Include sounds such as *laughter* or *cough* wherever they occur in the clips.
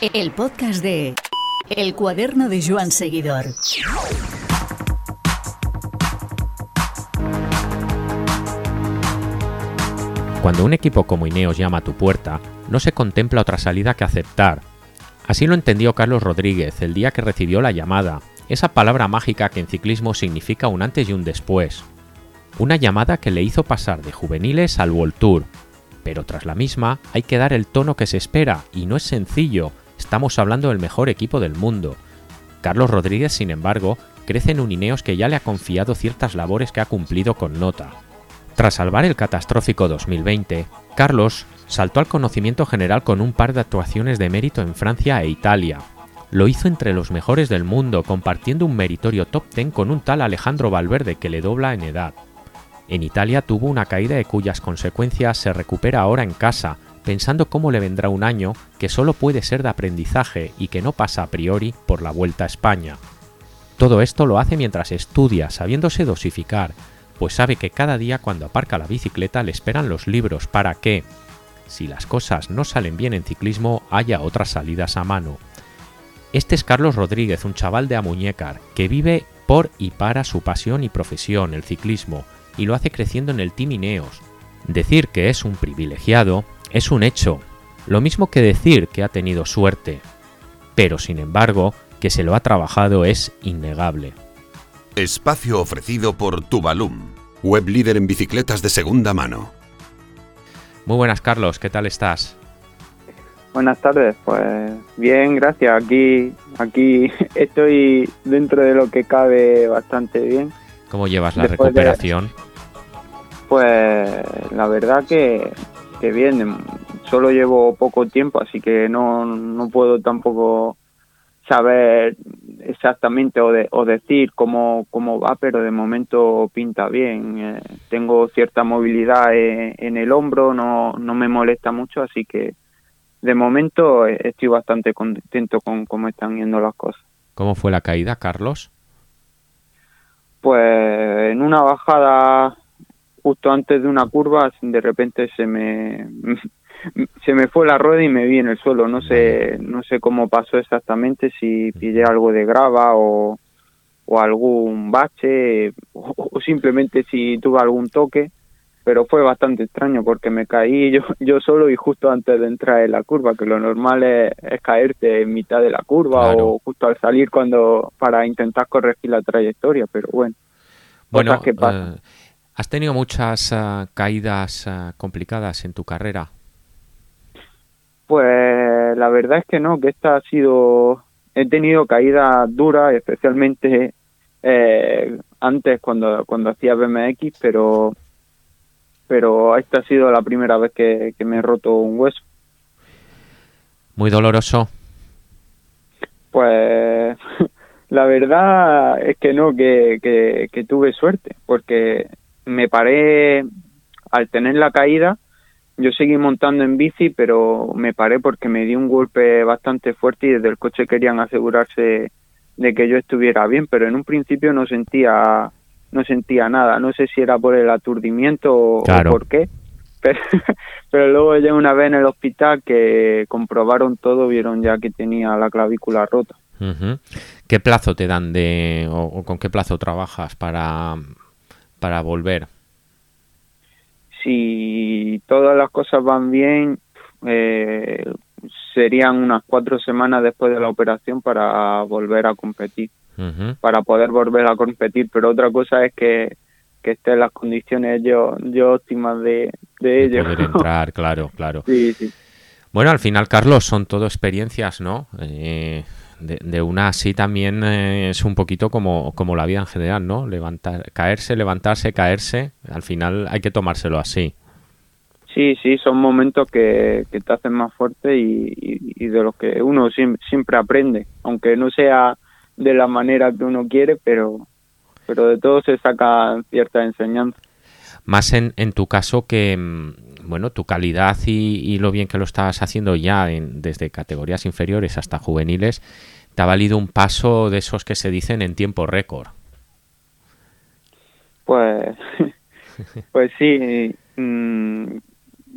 El podcast de El cuaderno de Joan Seguidor. Cuando un equipo como Ineos llama a tu puerta, no se contempla otra salida que aceptar. Así lo entendió Carlos Rodríguez el día que recibió la llamada, esa palabra mágica que en ciclismo significa un antes y un después. Una llamada que le hizo pasar de juveniles al World. Pero tras la misma hay que dar el tono que se espera, y no es sencillo, estamos hablando del mejor equipo del mundo. Carlos Rodríguez, sin embargo, crece en un Ineos que ya le ha confiado ciertas labores que ha cumplido con nota. Tras salvar el catastrófico 2020, Carlos saltó al conocimiento general con un par de actuaciones de mérito en Francia e Italia. Lo hizo entre los mejores del mundo, compartiendo un meritorio top 10 con un tal Alejandro Valverde que le dobla en edad. En Italia tuvo una caída de cuyas consecuencias se recupera ahora en casa, pensando cómo le vendrá un año que solo puede ser de aprendizaje y que no pasa a priori por la vuelta a España. Todo esto lo hace mientras estudia, sabiéndose dosificar, pues sabe que cada día cuando aparca la bicicleta le esperan los libros para que, si las cosas no salen bien en ciclismo, haya otras salidas a mano. Este es Carlos Rodríguez, un chaval de Amuñécar, que vive por y para su pasión y profesión, el ciclismo, y lo hace creciendo en el Team Ineos. Decir que es un privilegiado es un hecho, lo mismo que decir que ha tenido suerte, pero sin embargo, que se lo ha trabajado es innegable. Espacio ofrecido por Tubalum, web líder en bicicletas de segunda mano. Muy buenas, Carlos, ¿qué tal estás? Buenas tardes, pues bien, gracias. Aquí, aquí *laughs* estoy dentro de lo que cabe bastante bien. ¿Cómo llevas la recuperación? Pues la verdad que, que bien, solo llevo poco tiempo, así que no, no puedo tampoco saber exactamente o, de, o decir cómo, cómo va, pero de momento pinta bien. Eh, tengo cierta movilidad en, en, el hombro, no, no me molesta mucho, así que de momento estoy bastante contento con cómo están yendo las cosas. ¿Cómo fue la caída, Carlos? Pues en una bajada justo antes de una curva, de repente se me *laughs* se me fue la rueda y me vi en el suelo. No sé, no sé cómo pasó exactamente, si pillé algo de grava o, o algún bache o, o, simplemente si tuve algún toque. Pero fue bastante extraño porque me caí yo, *laughs* yo solo y justo antes de entrar en la curva, que lo normal es, es caerte en mitad de la curva Claro. o justo al salir cuando para intentar corregir la trayectoria. Pero bueno, Bueno, cosas que pasan. eh, ¿has tenido muchas eh, caídas eh, complicadas en tu carrera? Pues la verdad es que no, que esta ha sido, he tenido caídas duras, especialmente eh, antes cuando, cuando hacía BMX, pero, pero esta ha sido la primera vez que, que me he roto un hueso. Muy doloroso. Pues *laughs* la verdad es que no, que, que, que tuve suerte, porque me paré al tener la caída, yo seguí montando en bici, pero me paré porque me di un golpe bastante fuerte y desde el coche querían asegurarse de que yo estuviera bien, pero en un principio no sentía no sentía nada, no sé si era por el aturdimiento o, Claro. o por qué, *laughs* pero, pero luego ya una vez en el hospital que comprobaron todo, vieron ya que tenía la clavícula rota. ¿Qué plazo te dan de o, o con qué plazo trabajas para para volver? Si todas las cosas van bien, eh, serían unas cuatro semanas después de la operación para volver a competir, para poder volver a competir. Pero otra cosa es que, que estén las condiciones yo, yo óptimas de, de De ello. poder *laughs* entrar, claro, claro. sí, sí. Bueno, al final, Carlos, son todo experiencias, ¿no? Eh, de, de una así también eh, es un poquito como, como la vida en general, ¿no? Levantar, caerse, levantarse, caerse. Al final hay que tomárselo así. Sí, sí, son momentos que, que te hacen más fuerte y, y- de los que uno siempre, siempre aprende, aunque no sea de la manera que uno quiere, pero, pero de todo se saca cierta enseñanza. Más en, en tu caso que, mm, bueno, tu calidad y, y lo bien que lo estás haciendo ya en- desde categorías inferiores hasta juveniles, te ha valido un paso de esos que se dicen en tiempo récord. Pues, *laughs* pues sí, mm,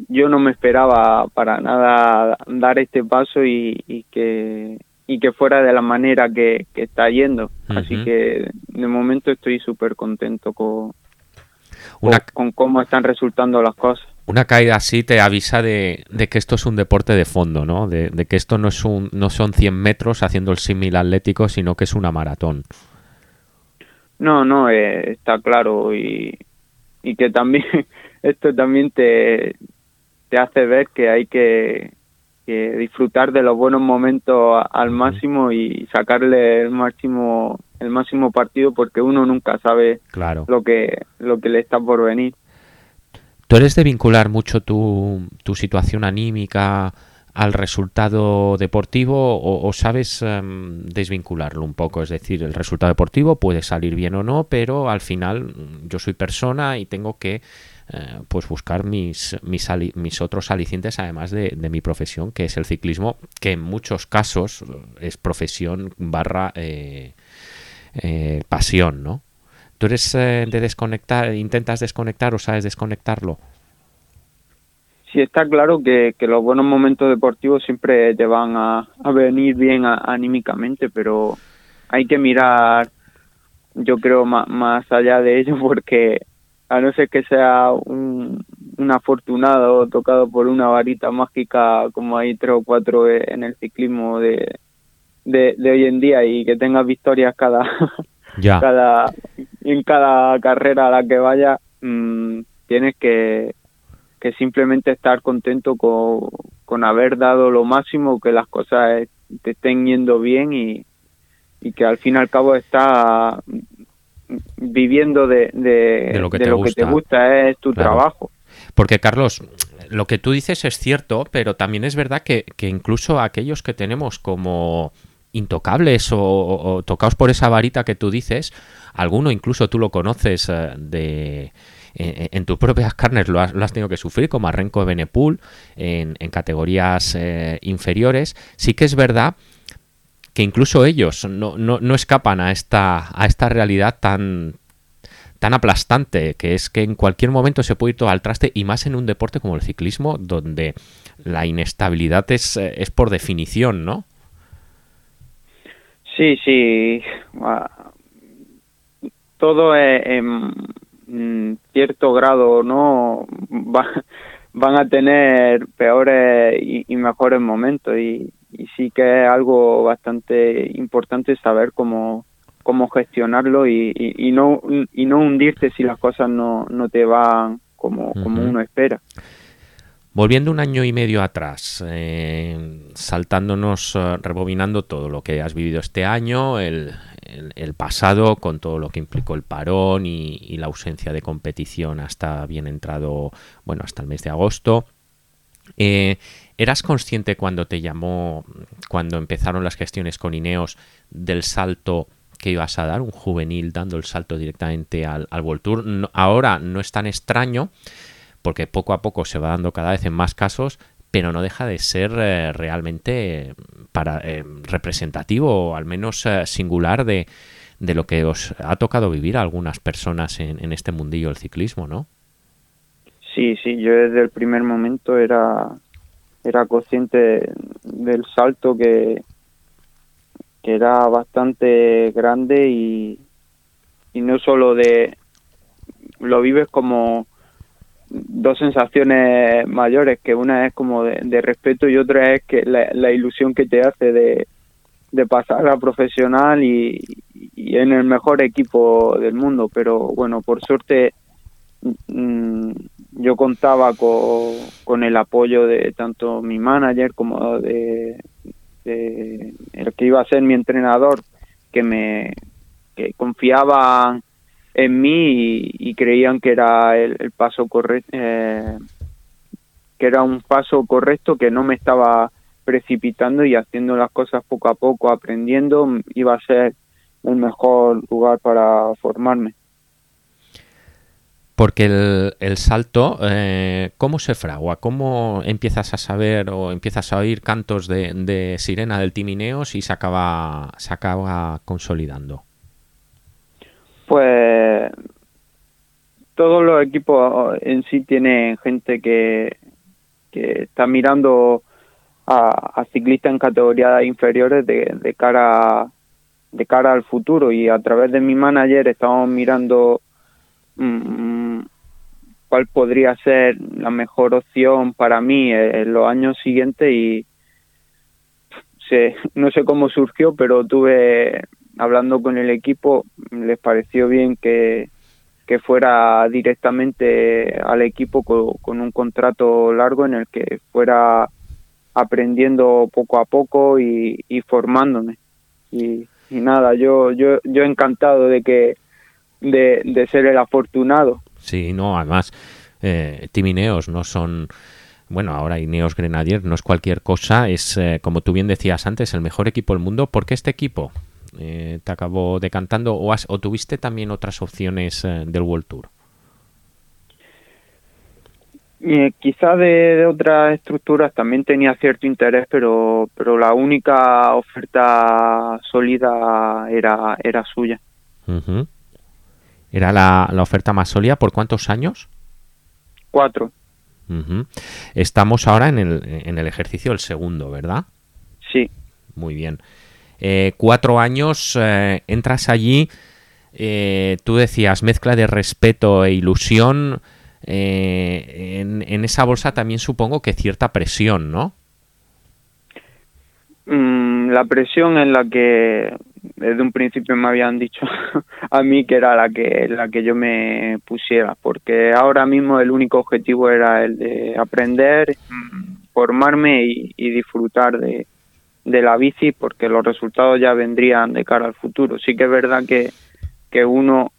yo no me esperaba para nada dar este paso y, que y que fuera de la manera que, está yendo. Así que de momento estoy súper contento con, con, cómo están resultando las cosas. Una caída así te avisa de, que esto es un deporte de fondo, ¿no? De, que esto no, es un, no son 100 metros haciendo el símil atlético, sino que es una maratón. No, no, eh, está claro y, y que también *laughs* esto también te, te hace ver que hay que, disfrutar de los buenos momentos al máximo y sacarle el máximo el máximo partido porque uno nunca sabe claro. lo que lo que le está por venir. ¿Tú eres de vincular mucho tu, tu situación anímica al resultado deportivo o, sabes em, desvincularlo un poco? Es decir, el resultado deportivo puede salir bien o no, pero al final mm, yo soy persona y tengo que eh, pues buscar mis, mis, otros alicientes además de, mi profesión, que es el ciclismo, que en muchos casos es profesión barra eh, eh, pasión, ¿no? ¿Tú eres de desconectar, intentas desconectar o sabes desconectarlo? Sí, está claro que, los buenos momentos deportivos siempre te van a, venir bien anímicamente, pero hay que mirar, yo creo, más, más allá de ello, *laughs* porque a no ser que sea un, afortunado tocado por una varita mágica como hay tres o cuatro en el ciclismo de, de, hoy en día y que tengas victorias cada, *laughs* cada en cada carrera a la que vaya mm, tienes que, que simplemente estar contento con, con haber dado lo máximo que las cosas te estén yendo bien y, y que al fin y al cabo está viviendo de, lo, que, te, gusta. es tu trabajo. Porque Carlos, lo que tú dices es cierto, pero también es verdad que, incluso aquellos que tenemos como intocables o, tocados por esa varita que tú dices, alguno incluso tú lo conoces eh, de en, tus propias carnes lo has, tenido que sufrir, como Arrenco Benepul, en, en categorías eh, inferiores. Sí que es verdad que incluso ellos no, no, no escapan a esta, a esta realidad tan, tan aplastante, que es que en cualquier momento se puede ir todo al traste y más en un deporte como el ciclismo, donde la inestabilidad es, es por definición, ¿no? Sí, sí. Ah, todo en cierto grado, ¿no? van a tener peores y mejores momentos y, y sí que es algo bastante importante saber cómo cómo gestionarlo y, y, no y no hundirte si las cosas no, no te van como, como uno espera. Volviendo un año y medio atrás, eh, saltándonos, eh, rebobinando todo lo que has vivido este año, el, el, pasado, con todo lo que implicó el parón y, y, la ausencia de competición hasta bien entrado, bueno, hasta el mes de agosto. Eh, ¿Eras consciente cuando te llamó, cuando empezaron las gestiones con Ineos, del salto que ibas a dar, un juvenil dando el salto directamente al, al World Tour? ahora no es tan extraño, porque poco a poco se va dando cada vez en más casos, pero no deja de ser eh, realmente para, eh, representativo o al menos singular de, de, lo que os ha tocado vivir a algunas personas en, en este mundillo del ciclismo, ¿no? Sí, sí, yo desde el primer momento era era consciente del salto que, que era bastante grande y, y no solo de lo vives como dos sensaciones mayores que una es como de, respeto y otra es que la, ilusión que te hace de, de pasar a profesional y, y, en el mejor equipo del mundo. Pero bueno por suerte mm, yo contaba con, el apoyo de tanto mi manager como de, el que iba a ser mi entrenador, que me que confiaban en mí y, creían que era el, paso correcto, eh, que era un paso correcto, que no me estaba precipitando y haciendo las cosas poco a poco, aprendiendo, iba a ser el mejor lugar para formarme. Porque el, el salto, eh, ¿cómo se fragua? ¿Cómo empiezas a saber o empiezas a oír cantos de, sirena del Timineos y se acaba, se acaba consolidando? Pues todos los equipos en sí tienen gente que, que está mirando a, ciclistas en categorías inferiores de, de cara de cara al futuro y a través de mi manager estamos mirando mm, cuál podría ser la mejor opción para mí en los años siguientes y no sé cómo surgió, pero tuve hablando con el equipo, les pareció bien que, que fuera directamente al equipo con, un contrato largo en el que fuera aprendiendo poco a poco y, formándome. Y, nada, yo, yo, yo encantado de que de ser el afortunado. Sí, no, además, eh, Timineos no son bueno, ahora Ineos Grenadier no es cualquier cosa, es, eh, como tú bien decías antes, el mejor equipo del mundo. ¿Por qué este equipo eh, te acabó decantando o, o tuviste también otras opciones eh, del World Tour? quizá de, otras estructuras también tenía cierto interés, pero, pero la única oferta sólida era, era suya. ¿Era la, la oferta más sólida por cuántos años? Cuatro. Estamos ahora en el, en el ejercicio del segundo, ¿verdad? Sí. Muy bien. Eh, cuatro años, eh, entras allí, eh, tú decías mezcla de respeto e ilusión. En, en, esa bolsa también supongo que cierta presión, ¿no? Mm, la presión en la que desde un principio me habían dicho *laughs* a mí que era la que la que yo me pusiera porque ahora mismo el único objetivo era el de aprender formarme y, disfrutar de, de, la bici porque los resultados ya vendrían de cara al futuro. Sí que es verdad que, que uno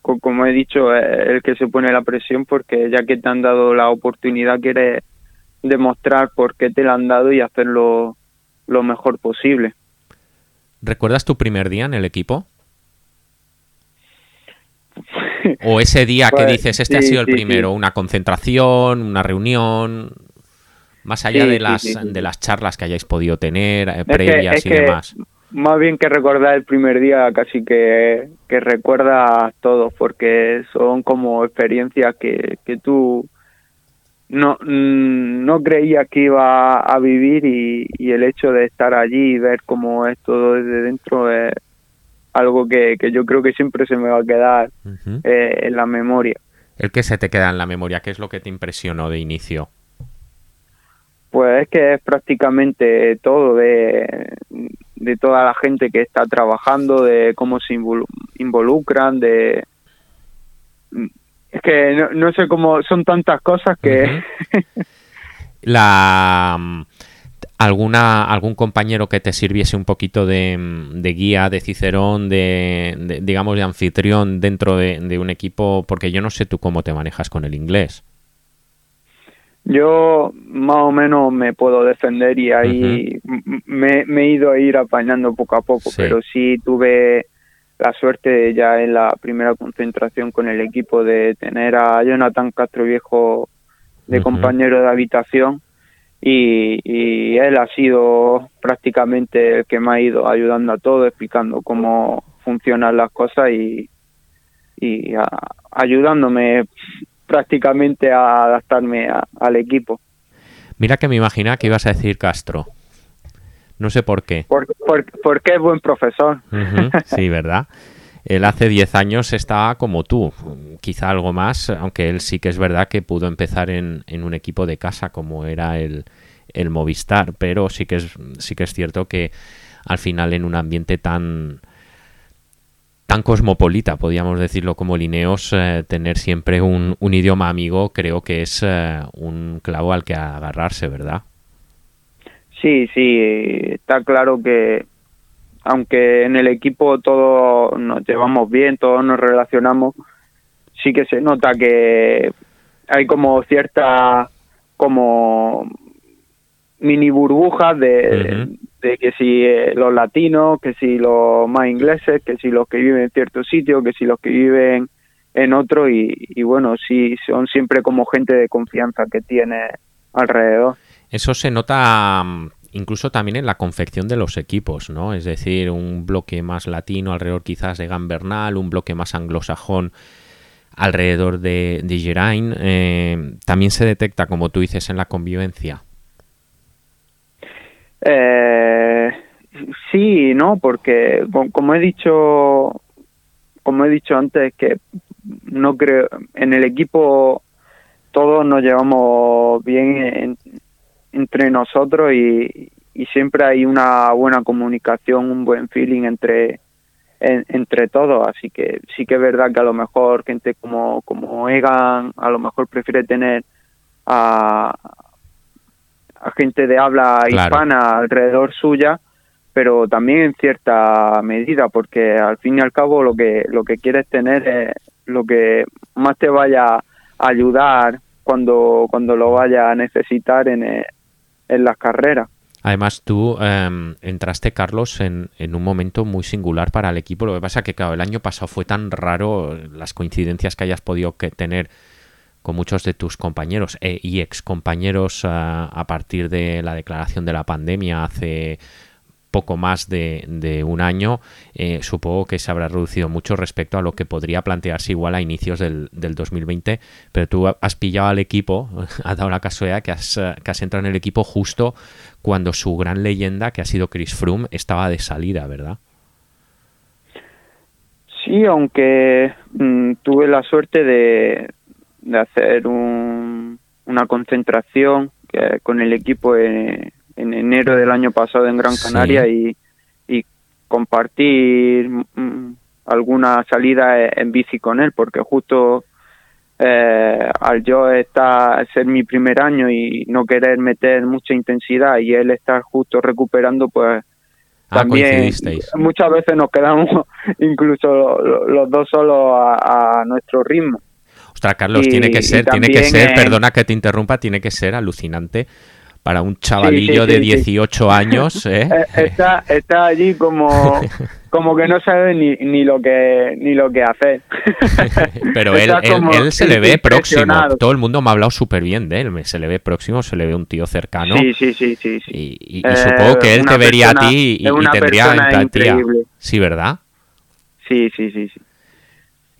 como he dicho es el que se pone la presión porque ya que te han dado la oportunidad quieres demostrar por qué te la han dado y hacerlo lo mejor posible ¿Recuerdas tu primer día en el equipo? *laughs* o ese día que pues, dices, este ha sido el primero, una concentración, una reunión, más allá de las de las charlas que hayáis podido tener eh, previas y demás. Más bien que recordar el primer día, casi que, que recuerdas todo, porque son como experiencias que, que tú no, mm, no creía que iba a vivir y, el hecho de estar allí y ver cómo es todo desde dentro es algo que, yo creo que siempre se me va a quedar eh, en la memoria. ¿El que se te queda en la memoria? ¿Qué es lo que te impresionó de inicio? Pues es que es prácticamente todo de, de toda la gente que está trabajando, de cómo se involucran, de es que no, sé cómo son tantas cosas que *laughs* la alguna algún compañero que te sirviese un poquito de, guía de cicerón de, digamos de anfitrión dentro de, un equipo porque yo no sé tú cómo te manejas con el inglés. Yo más o menos me puedo defender y ahí me, he ido a ir apañando poco a poco pero sí tuve la suerte ya en la primera concentración con el equipo de tener a Jonathan Castro Viejo de compañero de habitación y, él ha sido prácticamente el que me ha ido ayudando a todo, explicando cómo funcionan las cosas y, y ayudándome prácticamente a adaptarme al equipo. Mira que me imagina que ibas a decir Castro. No sé por qué. Porque es buen profesor. *laughs* Sí, ¿verdad? Él hace 10 años estaba como tú, quizá algo más, aunque él sí que es verdad que pudo empezar en, un equipo de casa como era el, el, Movistar, pero sí que, es, sí que es cierto que al final en un ambiente tan tan cosmopolita, podríamos decirlo como Lineos, eh, tener siempre un, un, idioma amigo creo que es eh, un clavo al que agarrarse, ¿verdad? Sí, sí, está claro que aunque en el equipo todos nos llevamos bien, todos nos relacionamos, sí que se nota que hay como cierta como mini burbujas de, que si eh, los latinos, que si los más ingleses, que si los que viven en cierto sitio, que si los que viven en otro y, y bueno, sí son siempre como gente de confianza que tiene alrededor. Eso se nota mm, incluso también en la confección de los equipos, ¿no? Es decir, un bloque más latino alrededor quizás de Gambernal, un bloque más anglosajón alrededor de, de Geraint, eh, ¿también se detecta, como tú dices, en la convivencia? Eh, sí, no, porque como he dicho, como he dicho antes, que no creo en el equipo todos nos llevamos bien entre nosotros y, y siempre hay una buena comunicación, un buen feeling entre entre todos, así que sí que es verdad que a lo mejor gente como como Egan a lo mejor prefiere tener a, a gente de habla hispana alrededor suya, pero también en cierta medida, porque al fin y al cabo lo que lo que quieres tener es lo que más te vaya a ayudar cuando cuando lo vaya a necesitar en, en las carreras. Además, tú em, entraste, Carlos, en, un momento muy singular para el equipo. Lo que pasa que, claro, el año pasado fue tan raro las coincidencias que hayas podido que tener con muchos de tus compañeros e, y ex compañeros a, a partir de la declaración de la pandemia hace poco más de, un año, eh, supongo que se habrá reducido mucho respecto a lo que podría plantearse igual a inicios del, del 2020, pero tú has pillado al equipo, *laughs* ha dado la casualidad que has, que has entrado en el equipo justo cuando su gran leyenda, que ha sido Chris Froome, estaba de salida, ¿verdad? Sí, aunque mm, tuve la suerte de, de hacer un, una concentración con el equipo en, en enero del año pasado en Gran Canaria y, y, compartir mm, alguna salida en bici con él, porque justo eh, al yo estar ser mi primer año y no querer meter mucha intensidad y él estar justo recuperando, pues ah, también muchas veces nos quedamos *laughs* incluso los, dos solos a, nuestro ritmo. Ostras, Carlos, tiene que ser, tiene que ser, perdona que te interrumpa, tiene que ser alucinante para un chavalillo de 18 años. *laughs* ¿eh? ¿eh? Está, está allí como, *laughs* como que no sabe ni, ni lo que ni lo que hacer. *laughs* Pero él, él, se le ve próximo. Todo el mundo me ha hablado súper bien de él. Se le ve próximo, se le ve un tío cercano. Sí, sí, sí. sí, Y, y, supongo que él te vería a ti y, y tendría empatía. Sí, ¿verdad? Sí, sí, sí. sí.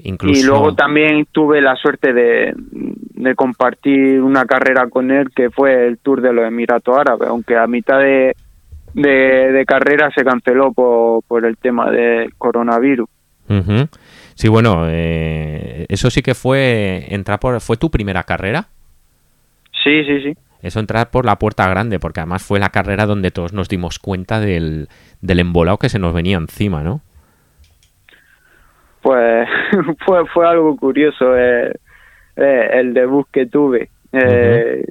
Y luego también tuve la suerte de, de, compartir una carrera con él que fue el Tour de los Emiratos Árabes, aunque a mitad de, de, carrera se canceló por, por el tema del coronavirus. Sí, bueno, eh, eso sí que fue entrar por fue tu primera carrera. Sí, sí, sí. Eso entrar por la puerta grande, porque además fue la carrera donde todos nos dimos cuenta del, del embolado que se nos venía encima, ¿no? Pues *laughs* fue, fue algo curioso eh, eh, el debut que tuve. Eh,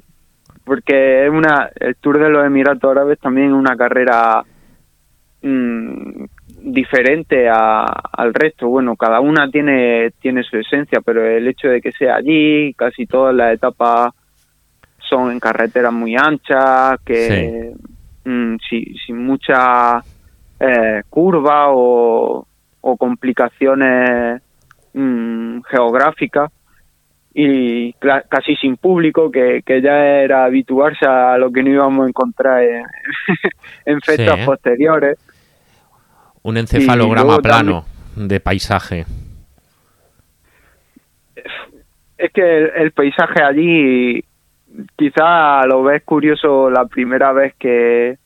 porque es una, el Tour de los Emiratos Árabes también es una carrera mm, diferente a, al resto. Bueno, cada una tiene, tiene su esencia, pero el hecho de que sea allí, casi todas las etapas son en carreteras muy anchas, que mm, sin, mucha curva o o complicaciones mm, geográficas y casi sin público, que, ya era habituarse a lo que no íbamos a encontrar en, *laughs* en fechas posteriores. Un encefalograma plano de paisaje. Es que el, el, paisaje allí quizá lo ves curioso la primera vez que,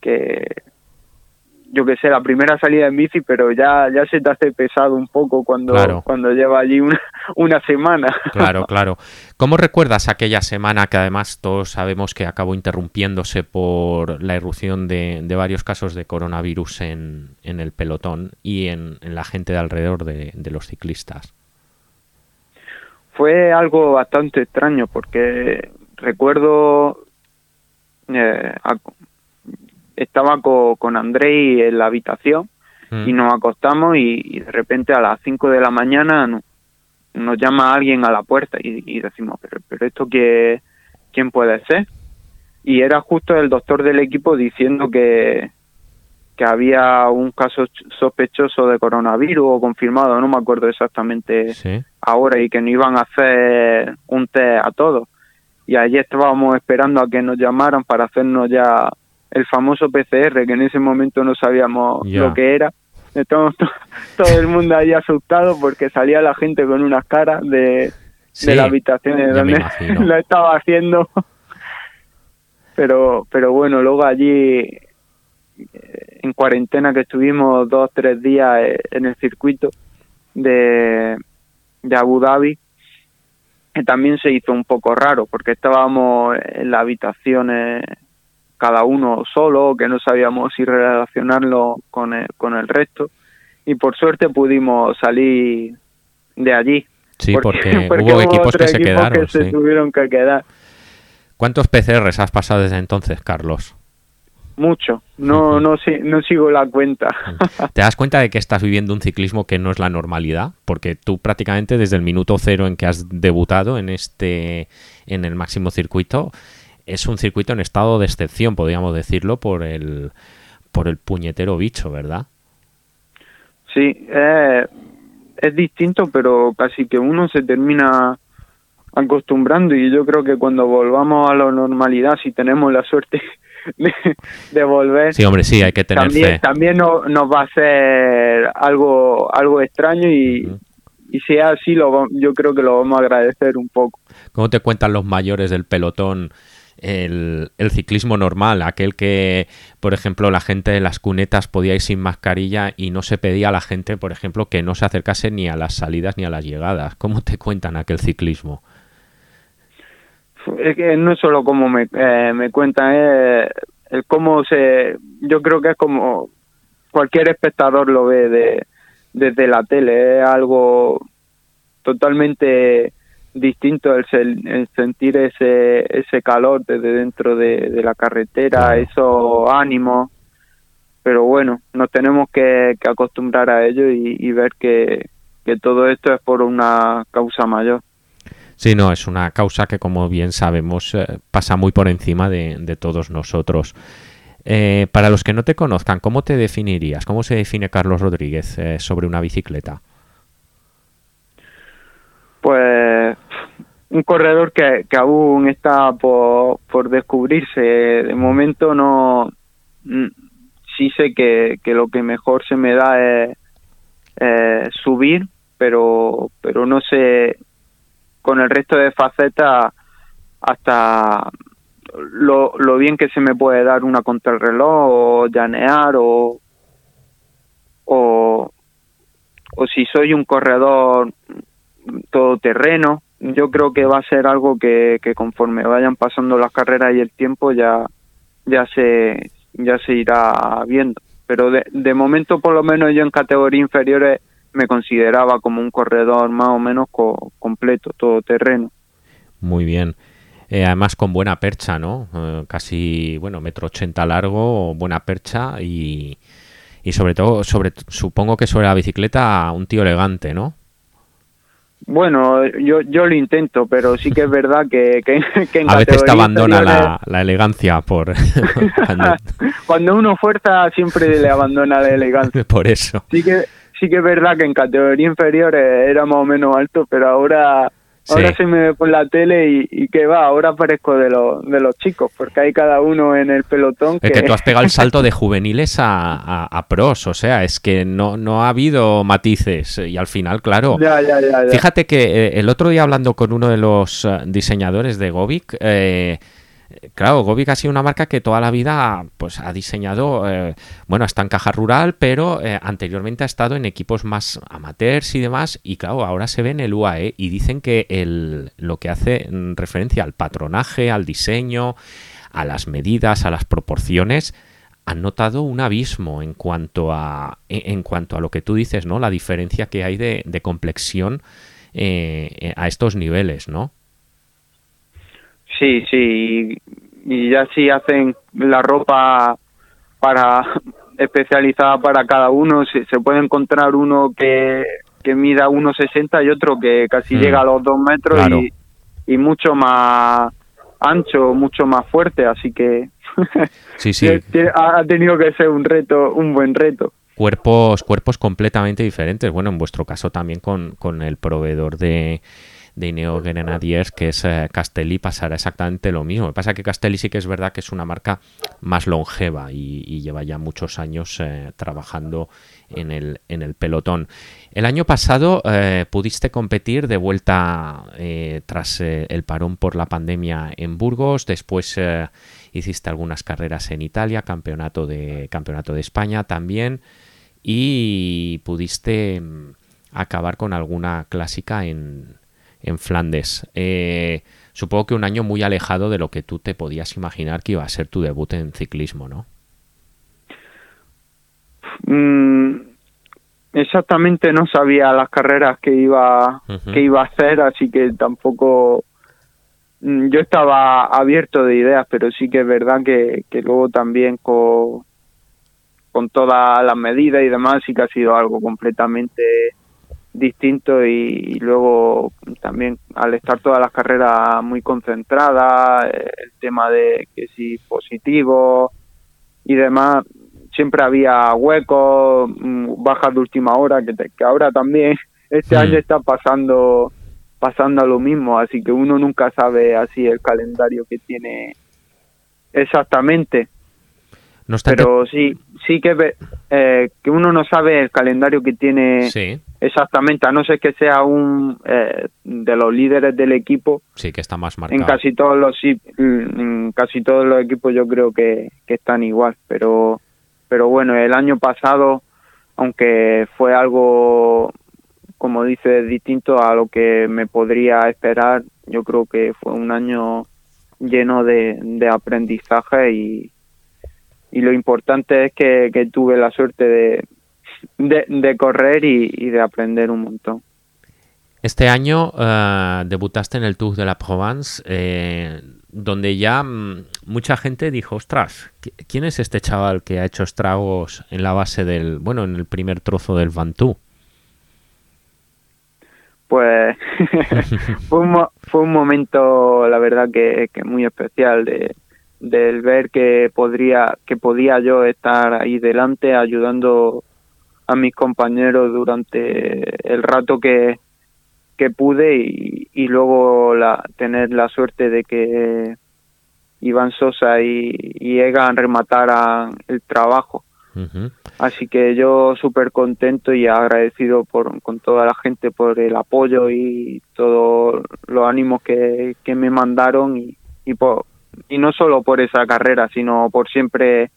que, yo que sé, la primera salida en bici, pero ya, ya se te hace pesado un poco cuando, cuando lleva allí una, una semana. Claro, *laughs* claro. ¿Cómo recuerdas aquella semana que además todos sabemos que acabó interrumpiéndose por la irrupción de, de varios casos de coronavirus en, en el pelotón y en, en, la gente de alrededor de, de los ciclistas? Fue algo bastante extraño porque recuerdo eh, estaba con Andrei en la habitación y mm. nos acostamos y, de repente a las 5 de la mañana nos llama alguien a la puerta y, decimos, pero, pero esto qué, quién puede ser? Y era justo el doctor del equipo diciendo que, que había un caso sospechoso de coronavirus o confirmado, no me acuerdo exactamente ahora, y que no iban a hacer un test a todos. Y allí estábamos esperando a que nos llamaran para hacernos ya el famoso PCR, que en ese momento no sabíamos lo que era. Estamos to- todo el mundo ahí asustado porque salía la gente con unas caras de, Sí, de la habitación donde *laughs* lo estaba haciendo. Pero, pero bueno, luego allí eh, en cuarentena que estuvimos dos tres días eh, en el circuito de, de Abu Dhabi, que también se hizo un poco raro porque estábamos en las habitaciones cada uno solo, que no sabíamos si relacionarlo con el, con el resto y por suerte pudimos salir de allí. Sí, porque, *laughs* hubo equipos que se equipos quedaron. que se tuvieron que quedar. ¿Cuántos PCRs has pasado desde entonces, Carlos? Mucho, no, no, no sigo la cuenta. ¿Te das cuenta de que estás viviendo un ciclismo que no es la normalidad? Porque tú prácticamente desde el minuto cero en que has debutado en este en el máximo circuito es un circuito en estado de excepción, podríamos decirlo, por el por el puñetero bicho, ¿verdad? Sí, eh, es distinto, pero casi que uno se termina acostumbrando y yo creo que cuando volvamos a la normalidad, si tenemos la suerte *laughs* de, de volver, Sí, hombre, sí, hay que tener también, fe. también no- nos va a ser algo algo extraño y, y si es así, lo, yo creo que lo vamos a agradecer un poco. ¿Cómo te cuentan los mayores del pelotón el, ciclismo normal? Aquel que, por ejemplo, la gente de las cunetas podía ir sin mascarilla y no se pedía a la gente, por ejemplo, que no se acercase ni a las salidas ni a las llegadas. ¿Cómo te cuentan aquel ciclismo? Es que no es solo como me, eh, me cuentan, es el cómo se... Yo creo que es como cualquier espectador lo ve de, desde la tele, es algo totalmente distinto el, se- el sentir ese ese calor desde dentro de, de la carretera, esos ánimos, pero bueno, nos tenemos que, que acostumbrar a ello y, y ver que, que todo esto es por una causa mayor. Sí, no, es una causa que, como bien sabemos, eh, pasa muy por encima de, de todos nosotros. Eh, para los que no te conozcan, ¿cómo te definirías? ¿Cómo se define Carlos Rodríguez eh, sobre una bicicleta? pues un corredor que, aún está por, por descubrirse. De momento no mm, sí sé que, que lo que mejor se me da es eh, subir, pero pero no sé con el resto de facetas hasta lo, lo bien que se me puede dar una contrarreloj o llanear o o, o si soy un corredor todoterreno. Yo creo que va a ser algo que, conforme vayan pasando las carreras y el tiempo ya ya se ya se irá viendo. Pero de, de momento, por lo menos yo en categorías inferiores me consideraba como un corredor más o menos co- completo, todoterreno. Muy bien. Eh, además con buena percha, ¿no? Eh, casi, bueno, metro ochenta largo, buena percha y, y sobre todo, sobre, supongo que sobre la bicicleta un tío elegante, ¿no? Bueno, yo yo lo intento, pero sí que es verdad que, que, *laughs* que en A veces te abandona la, la elegancia por, *laughs* cuando- uno fuerza siempre le abandona la elegancia. *laughs* por eso. Sí que sí que es verdad que en categoría inferior era más o menos alto, pero ahora Sí. ahora se me ve por la tele y, y que va, ahora parezco de los de los chicos, porque hay cada uno en el pelotón que, Es que tú has pegado el *laughs* salto de juveniles a, a- a pros, o sea, es que no, no ha habido matices y al final, claro, ya, ya, ya, ya. Fíjate que eh, el otro día hablando con uno de los eh, diseñadores de Govic, eh, claro, Govic ha sido una marca que toda la vida pues ha diseñado, eh, bueno, está en caja rural, pero eh, anteriormente ha estado en equipos más amateurs y demás, y claro, ahora se ve en el UAE y dicen que el, lo que hace mm, referencia al patronaje, al diseño, a las medidas, a las proporciones, han notado un abismo en cuanto a en, en cuanto a lo que tú dices, ¿no? La diferencia que hay de, de complexión eh, a estos niveles, ¿no? Sí, sí, y, ya sí hacen la ropa para *laughs* especializada para cada uno, se, se puede encontrar uno que, que mida 1,60 y otro que casi Mm. llega a los 2 metros Claro. y, y mucho más ancho, mucho más fuerte, así que *laughs* Sí, sí, ha tenido que ser un reto, un buen reto. cuerpos, cuerpos completamente diferentes. Bueno, en vuestro caso también con, con el proveedor de, de Ineo Grenadiers, que es eh, Castelli, pasará exactamente lo mismo. Lo que pasa es que Castelli sí que es verdad que es una marca más longeva y, lleva ya muchos años eh, trabajando en el, en el pelotón. El año pasado eh, pudiste competir de vuelta tras el parón por la pandemia en Burgos, después hiciste algunas carreras en Italia, campeonato de, campeonato de España también, y pudiste mm, acabar con alguna clásica en, en Flandes. Eh, supongo que un año muy alejado de lo que tú te podías imaginar que iba a ser tu debut en ciclismo, ¿no? Mm, exactamente no sabía las carreras que iba que iba a hacer, así que tampoco mm, yo estaba abierto de ideas, pero sí que es verdad que, que luego también con, con todas las medidas y demás sí que ha sido algo completamente distinto y, luego también al estar todas las carreras muy concentradas, eh, el tema de que si positivo y demás, siempre había huecos, mm, bajas de última hora, que, que ahora también *laughs* este año está pasando pasando a lo mismo, así que uno nunca sabe así el calendario que tiene exactamente. Pero sí, sí que, eh, que uno no sabe el calendario que tiene exactamente, a no ser que sea un eh, de los líderes del equipo. Sí, que está más marcado. En casi todos los en casi todos los equipos yo creo que, que están igual, pero pero bueno, el año pasado, aunque fue algo como dice distinto a lo que me podría esperar, yo creo que fue un año lleno de, de aprendizaje y, y lo importante es que, tuve la suerte de, de, correr y, de aprender un montón. Este año eh, debutaste en el Tour de la Provence, eh, donde ya mm, mucha gente dijo, ostras, ¿quién es este chaval que ha hecho estragos en la base del, bueno, en el primer trozo del Ventoux? Pues *laughs* fue, un, fue un momento, la verdad, que, que muy especial de, del ver que podría que podía yo estar ahí delante ayudando a mis compañeros durante el rato que, que pude y, y luego la, tener la suerte de que Iván Sosa y, y Egan remataran el trabajo. Así que yo súper contento y agradecido por, con toda la gente por el apoyo y todos los ánimos que, que me mandaron y, y por, y no solo por esa carrera, sino por siempre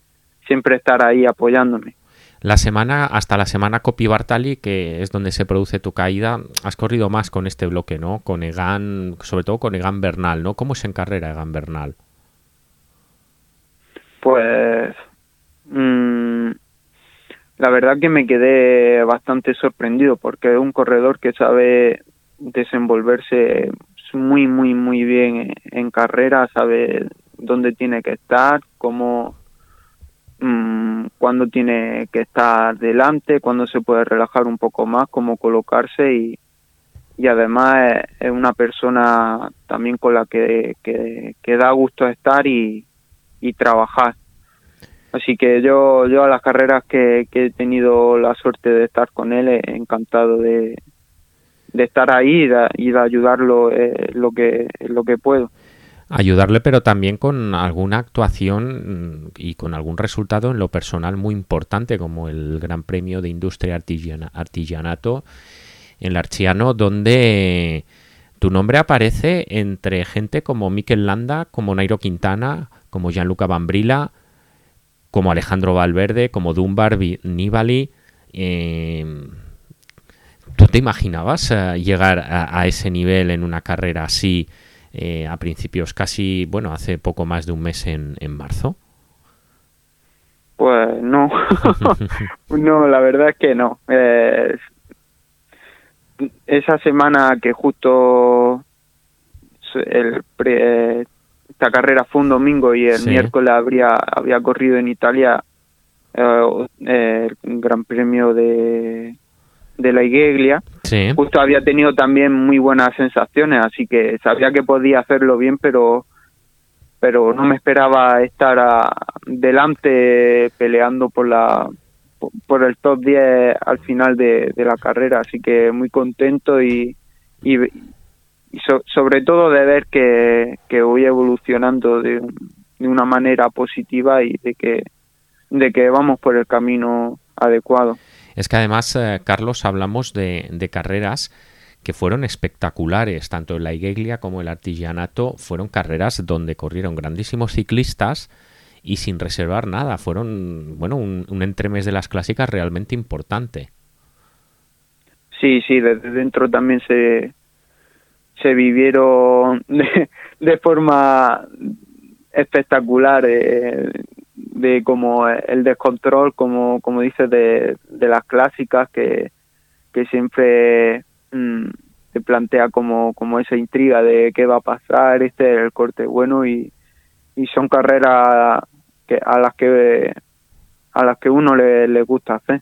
siempre estar ahí apoyándome. La semana, hasta la semana Copi Bartali, que es donde se produce tu caída, has corrido más con este bloque, ¿no? Con Egan, sobre todo con Egan Bernal, ¿no? ¿Cómo es en carrera Egan Bernal? Pues mm, la verdad que me quedé bastante sorprendido porque es un corredor que sabe desenvolverse muy, muy, muy bien en carrera, sabe dónde tiene que estar, cómo, mmm, cuándo tiene que estar delante, cuándo se puede relajar un poco más, cómo colocarse y, y además es, una persona también con la que, que, da gusto estar y, y trabajar. Así que yo, yo a las carreras que, he tenido la suerte de estar con él, he encantado de, de estar ahí y de, ayudarlo eh, lo que lo que puedo ayudarle pero también con alguna actuación mm, y con algún resultado en lo personal muy importante como el Gran Premio de Industria Artillanato en Larchiano donde tu nombre aparece entre gente como Mikel Landa, como Nairo Quintana, como Gianluca Bambrila, como Alejandro Valverde, como Dunbar Nibali, eh, ¿Tú te imaginabas eh, llegar a, ese nivel en una carrera así eh, a principios casi, bueno, hace poco más de un mes en, en marzo? Pues no, *laughs* no, la verdad es que no. Eh, esa semana que justo el esta carrera fue un domingo y el miércoles habría había corrido en Italia el Gran Premio de de la Igeglia, justo había tenido también muy buenas sensaciones, así que sabía que podía hacerlo bien, pero pero no me esperaba estar delante peleando por la por el top 10 al final de, la carrera, así que muy contento y, y, y sobre todo de ver que, que voy evolucionando de, de, una manera positiva y de que, de que vamos por el camino adecuado. Es que además, eh, Carlos, hablamos de, carreras que fueron espectaculares, tanto en la Igeglia como el Artigianato, fueron carreras donde corrieron grandísimos ciclistas y sin reservar nada, fueron, bueno, un, un entremés de las clásicas realmente importante. Sí, sí, desde dentro también se, se vivieron *laughs* de, forma espectacular eh, de como el descontrol como como dices de, de las clásicas que, que siempre mm, se plantea como como esa intriga de qué va a pasar este es el corte bueno y, y son carreras que a las que a las que uno le, le gusta hacer.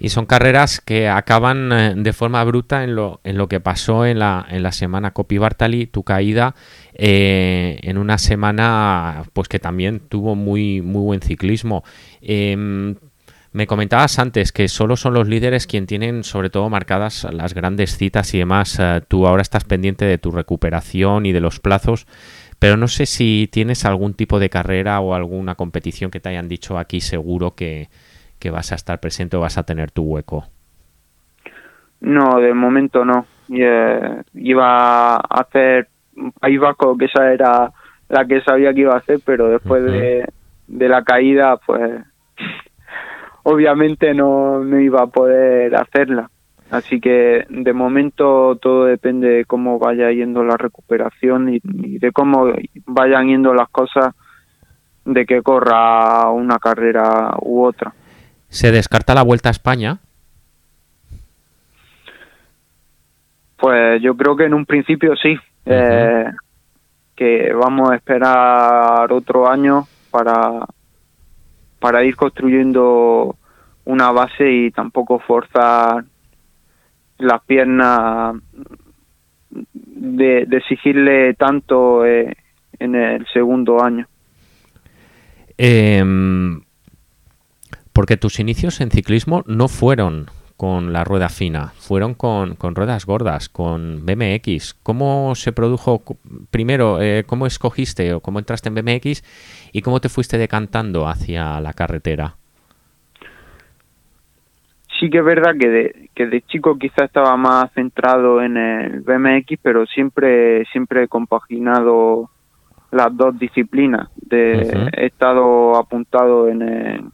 Y son carreras que acaban eh, de forma bruta en lo, en lo que pasó en la, en la semana. Copi Bartali, tu caída eh, en una semana pues que también tuvo muy, muy buen ciclismo. Em, me comentabas antes que solo son los líderes quien tienen sobre todo marcadas las grandes citas y demás. Eh, tú ahora estás pendiente de tu recuperación y de los plazos, pero no sé si tienes algún tipo de carrera o alguna competición que te hayan dicho aquí seguro que, que vas a estar presente o vas a tener tu hueco? No, de momento no. Iba a hacer País Vasco, que esa era la que sabía que iba a hacer, pero después de, de, la caída, pues obviamente no, no iba a poder hacerla. Así que de momento todo depende de cómo vaya yendo la recuperación y, y de cómo vayan yendo las cosas de que corra una carrera u otra. ¿Se descarta la vuelta a España? Pues yo creo que en un principio sí. eh, que vamos a esperar otro año para, para ir construyendo una base y tampoco forzar las piernas de, de exigirle tanto eh, en el segundo año. Eh, porque tus inicios en ciclismo no fueron con la rueda fina, fueron con, con ruedas gordas, con BMX. ¿Cómo se produjo, primero, eh, cómo escogiste o cómo entraste en BMX y cómo te fuiste decantando hacia la carretera? Sí que es verdad que de, que de chico quizá estaba más centrado en el BMX, pero siempre, siempre he compaginado las dos disciplinas. De, uh -huh. He estado apuntado en el,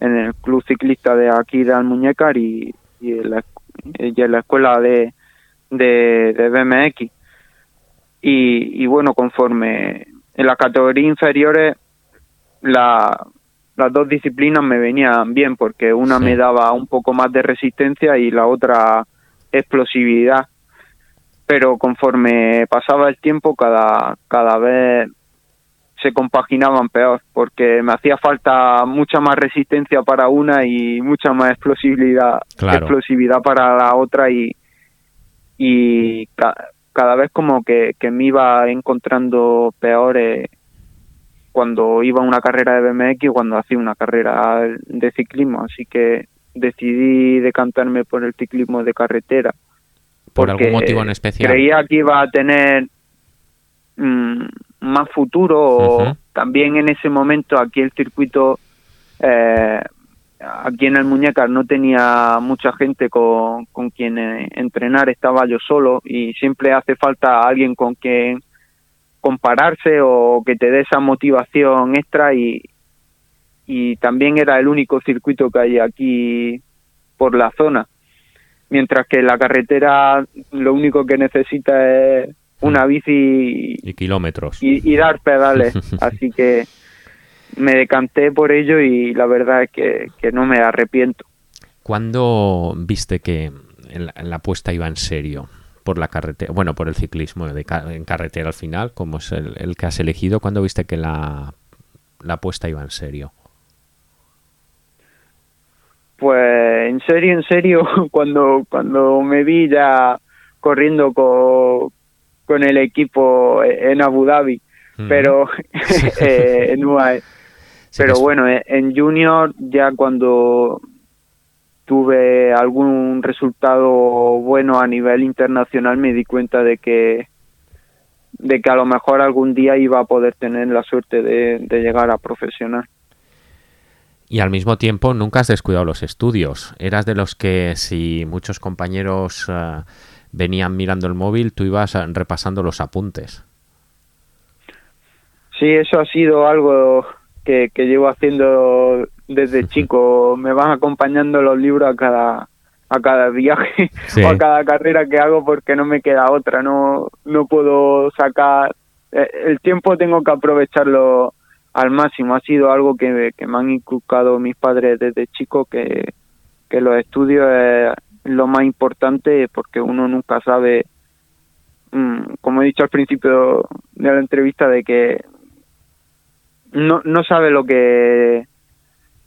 en el club ciclista de aquí de Almuñécar y, y, en, la, y en la escuela de, de, de BMX. Y, y, bueno, conforme en las categorías inferiores, la, las dos disciplinas me venían bien porque una sí. me daba un poco más de resistencia y la otra explosividad. Pero conforme pasaba el tiempo, cada, cada vez se compaginaban peor porque me hacía falta mucha más resistencia para una y mucha más explosividad claro. explosividad para la otra y y ca cada vez como que, que, me iba encontrando peor eh, cuando iba a una carrera de BMX o cuando hacía una carrera de ciclismo. Así que decidí decantarme por el ciclismo de carretera. Por algún motivo en especial creía que iba a tener mmm, más futuro. Uh -huh. También en ese momento aquí el circuito, eh, aquí en el Muñecas no tenía mucha gente con, con quien eh, entrenar, estaba yo solo y siempre hace falta alguien con quien compararse o que te dé esa motivación extra y, y también era el único circuito que hay aquí por la zona. Mientras que la carretera lo único que necesita es una bici y kilómetros. y, y dar pedales. *laughs* Así que me decanté por ello y la verdad es que, que no me arrepiento. ¿Cuándo viste que la, la apuesta iba en serio por la carretera, bueno, por el ciclismo de en carretera al final, como es el, el que has elegido, ¿cuándo viste que la, la apuesta iba en serio? Pues en serio, en serio, *laughs* cuando, cuando me vi ya corriendo con, con el equipo en Abu Dhabi, mm. pero *laughs* *laughs* eh, en UAE. Sí, pero bueno, en Junior ya cuando tuve algún resultado bueno a nivel internacional me di cuenta de que de que a lo mejor algún día iba a poder tener la suerte de, llegar a profesional. Y al mismo tiempo nunca has descuidado los estudios. Eras de los que si muchos compañeros eh, venían mirando el móvil, tú ibas eh, repasando los apuntes. Sí, eso ha sido algo que, que llevo haciendo desde *laughs* chico. Me van acompañando los libros a cada a cada viaje *laughs* o a cada carrera que hago porque no me queda otra, no, no puedo sacar, eh, el tiempo tengo que aprovecharlo al máximo, ha sido algo que, que me han inculcado mis padres desde chico, que, que los estudios es lo más importante porque uno nunca sabe, mm, como he dicho al principio de la entrevista, de que no, no sabe lo que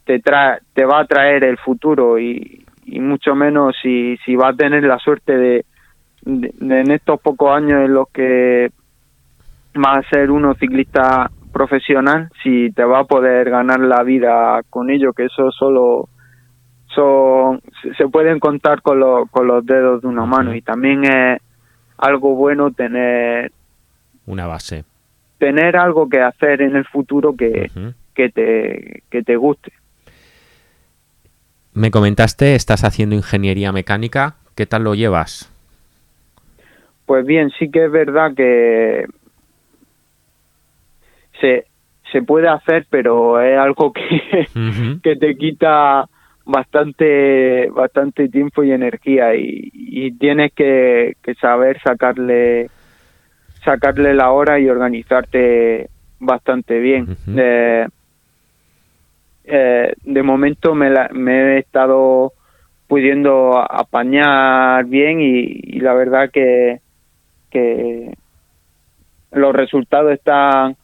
te trae, te va a traer el futuro y, mucho menos si, si va a tener la suerte de, en estos pocos años en los que va a ser uno ciclista profesional, si te va a poder ganar la vida con ello, que eso solo son, se pueden contar con, con los dedos de una mano y también es algo bueno tener una base. tener algo que hacer en el futuro que, que te que te guste. Me comentaste, estás haciendo ingeniería mecánica, ¿qué tal lo llevas? Pues bien, sí que es verdad que se, se puede hacer, pero es algo que, *laughs* que te quita bastante bastante tiempo y energía y, tienes que, saber sacarle sacarle la hora y organizarte bastante bien. Eh, de momento me, me he estado pudiendo apañar bien y, la verdad que, que los resultados están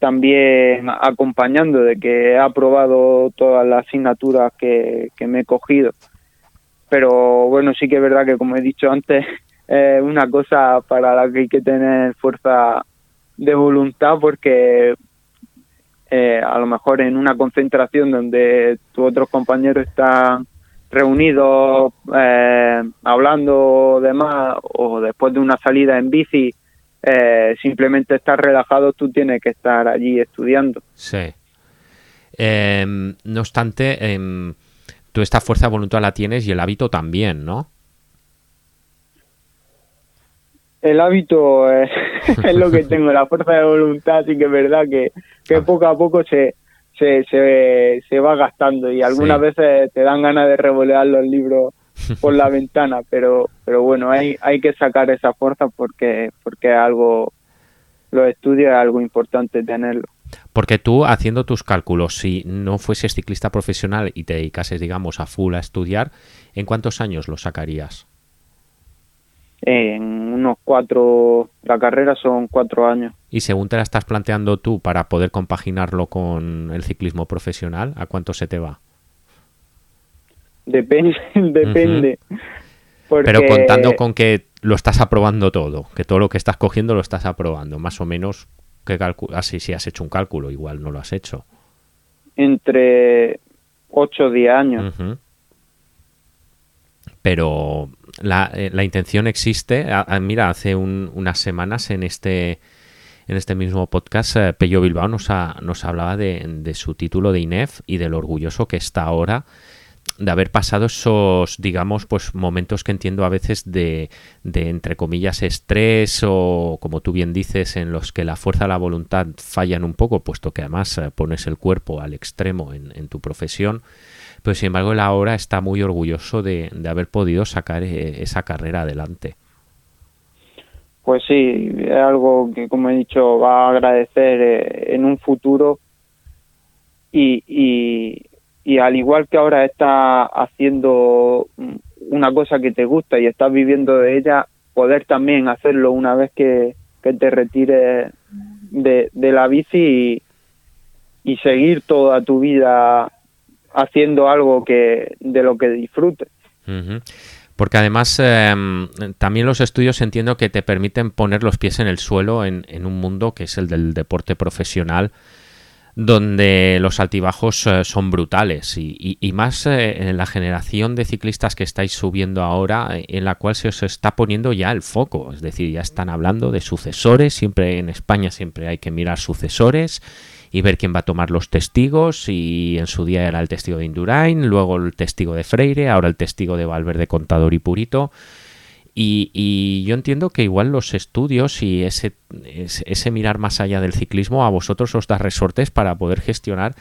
también acompañando de que he aprobado todas las asignaturas que, que me he cogido. Pero bueno, sí que es verdad que como he dicho antes, *laughs* es una cosa para la que hay que tener fuerza de voluntad porque eh, a lo mejor en una concentración donde tus otros compañeros están reunidos eh, hablando demás o después de una salida en bici eh, simplemente estar relajado tú tienes que estar allí estudiando. Sí. Em, no obstante em, tú esta fuerza de voluntad la tienes y el hábito también no el hábito *laughs* es, lo que *laughs* tengo, la fuerza de voluntad, sí que es verdad que, que ah. poco a poco se, se, se, va gastando y algunas veces te dan ganas de revolear los libros *laughs* por la ventana, pero, pero bueno, hay, hay que sacar esa fuerza porque, porque algo, los estudios es algo importante tenerlo. Porque tú, haciendo tus cálculos, si no fueses ciclista profesional y te dedicases, digamos, a full a estudiar, ¿en cuántos años lo sacarías? en unos cuatro, la carrera son cuatro años. Y según te la estás planteando tú para poder compaginarlo con el ciclismo profesional, ¿a cuánto se te va? Depende, *laughs* depende. Pero contando con que lo estás aprobando todo, que todo lo que estás cogiendo lo estás aprobando, más o menos, ¿qué así ah, si has hecho un cálculo, igual no lo has hecho. Entre 8 o 10 años pero la, eh, la intención existe. mira, hace unas semanas en este en este mismo podcast, eh, Pello Bilbao nos, nos hablaba de, su título de INEF y de lo orgulloso que está ahora de haber pasado esos, digamos, pues momentos que entiendo a veces de, de, entre comillas, estrés o, como tú bien dices, en los que la fuerza la voluntad fallan un poco, puesto que además eh, pones el cuerpo al extremo en, en tu profesión pero sin embargo él ahora está muy orgulloso de, haber podido sacar eh, esa carrera adelante. Pues sí, es algo que como he dicho va a agradecer eh, en un futuro y, y al igual que ahora está haciendo una cosa que te gusta y estás viviendo de ella, poder también hacerlo una vez que, te retires de, de la bici y, y seguir toda tu vida haciendo algo que de lo que disfrutes. Porque además em, también los estudios entiendo que te permiten poner los pies en el suelo en, un mundo que es el del deporte profesional, donde los altibajos eh, son brutales. Y, más eh, en la generación de ciclistas que estáis subiendo ahora, eh, en la cual se os está poniendo ya el foco, es decir, ya están hablando de sucesores, siempre en España siempre hay que mirar sucesores y ver quién va a tomar los testigos. Y en su día era el testigo de Indurain, luego el testigo de Freire, ahora el testigo de Valverde Contador y Purito. Y, yo entiendo que igual los estudios y ese, ese, mirar más allá del ciclismo a vosotros os da resortes para poder gestionar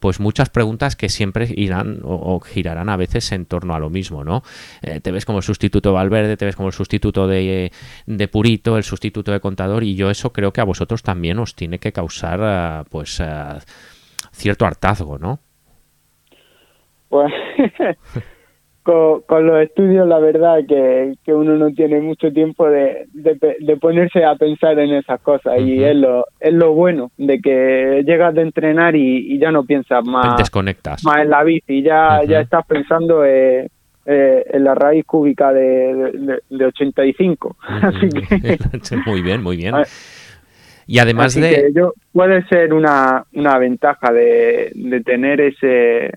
pues muchas preguntas que siempre irán o, girarán a veces en torno a lo mismo, ¿no? Eh, te ves como el sustituto de Valverde, te ves como el sustituto de, de, Purito, el sustituto de Contador y yo eso creo que a vosotros también os tiene que causar eh, pues eh, cierto hartazgo, ¿no? Pues *laughs* con, los estudios la verdad que, que uno no tiene mucho tiempo de, de, ponerse a pensar en esas cosas y es lo, es lo bueno de que llegas de entrenar y, ya no piensas más, Desconectas. más en la bici, ya, ya estás pensando eh, eh, en la raíz cúbica de, de, 85. Así que... *laughs* muy bien, muy bien. Y además de... Que yo, puede ser una, una ventaja de, de tener ese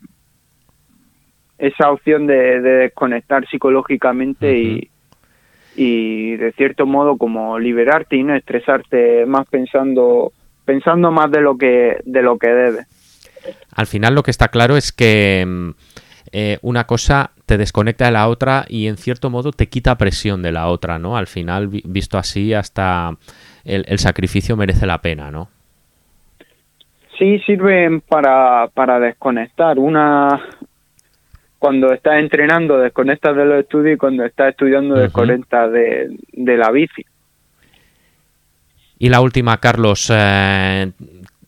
esa opción de, desconectar psicológicamente y, y de cierto modo como liberarte y no estresarte más pensando pensando más de lo que de lo que debe. Al final lo que está claro es que mm, eh, una cosa te desconecta de la otra y en cierto modo te quita presión de la otra no al final visto así hasta el, el sacrificio merece la pena no sí sirven para para desconectar. Una cuando estás entrenando desconectas de los estudios y cuando estás estudiando desconectas de, la bici. Y la última, Carlos, eh,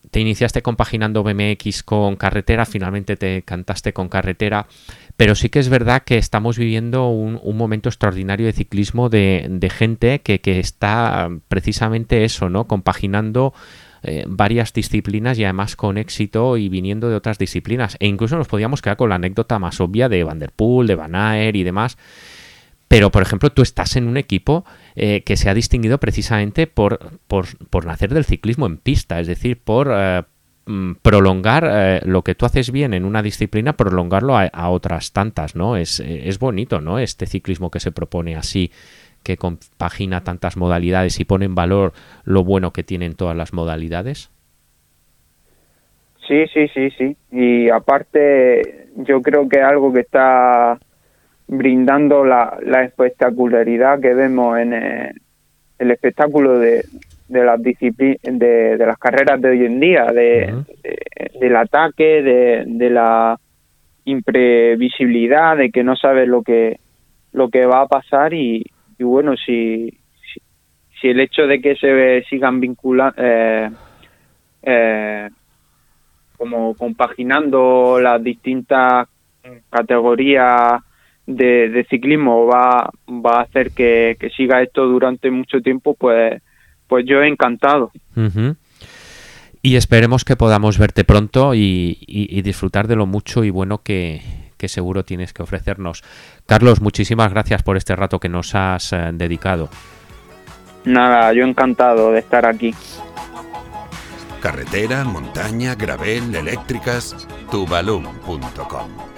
te iniciaste compaginando BMX con carretera, finalmente te cantaste con carretera, pero sí que es verdad que estamos viviendo un, momento extraordinario de ciclismo de, de gente que, que, está precisamente eso, ¿no? Compaginando eh, varias disciplinas y además con éxito y viniendo de otras disciplinas. E incluso nos podíamos quedar con la anécdota más obvia de Van Der Poel, de Van Aert y demás. Pero, por ejemplo, tú estás en un equipo eh, que se ha distinguido precisamente por, por, nacer del ciclismo en pista, es decir, por eh, mm, prolongar lo que tú haces bien en una disciplina, prolongarlo a, a otras tantas, ¿no? Es, es bonito, ¿no? Este ciclismo que se propone así que compagina tantas modalidades y pone en valor lo bueno que tienen todas las modalidades? Sí, sí, sí, sí. Y aparte, yo creo que algo que está brindando la, espectacularidad que vemos en eh, el, espectáculo de, de las disciplinas, de, las carreras de hoy en día, de, del ataque, de, de la imprevisibilidad, de que no sabes lo que lo que va a pasar y, y bueno, si, si, el hecho de que se sigan vinculando, eh, eh, como compaginando las distintas categorías de, ciclismo va, va a hacer que, siga esto durante mucho tiempo, pues, pues yo he encantado. Y esperemos que podamos verte pronto y disfrutar de lo mucho y bueno que, que seguro tienes que ofrecernos. Carlos, muchísimas gracias por este rato que nos has eh, dedicado. Nada, yo encantado de estar aquí. Carretera, montaña, gravel, eléctricas, tubalum.com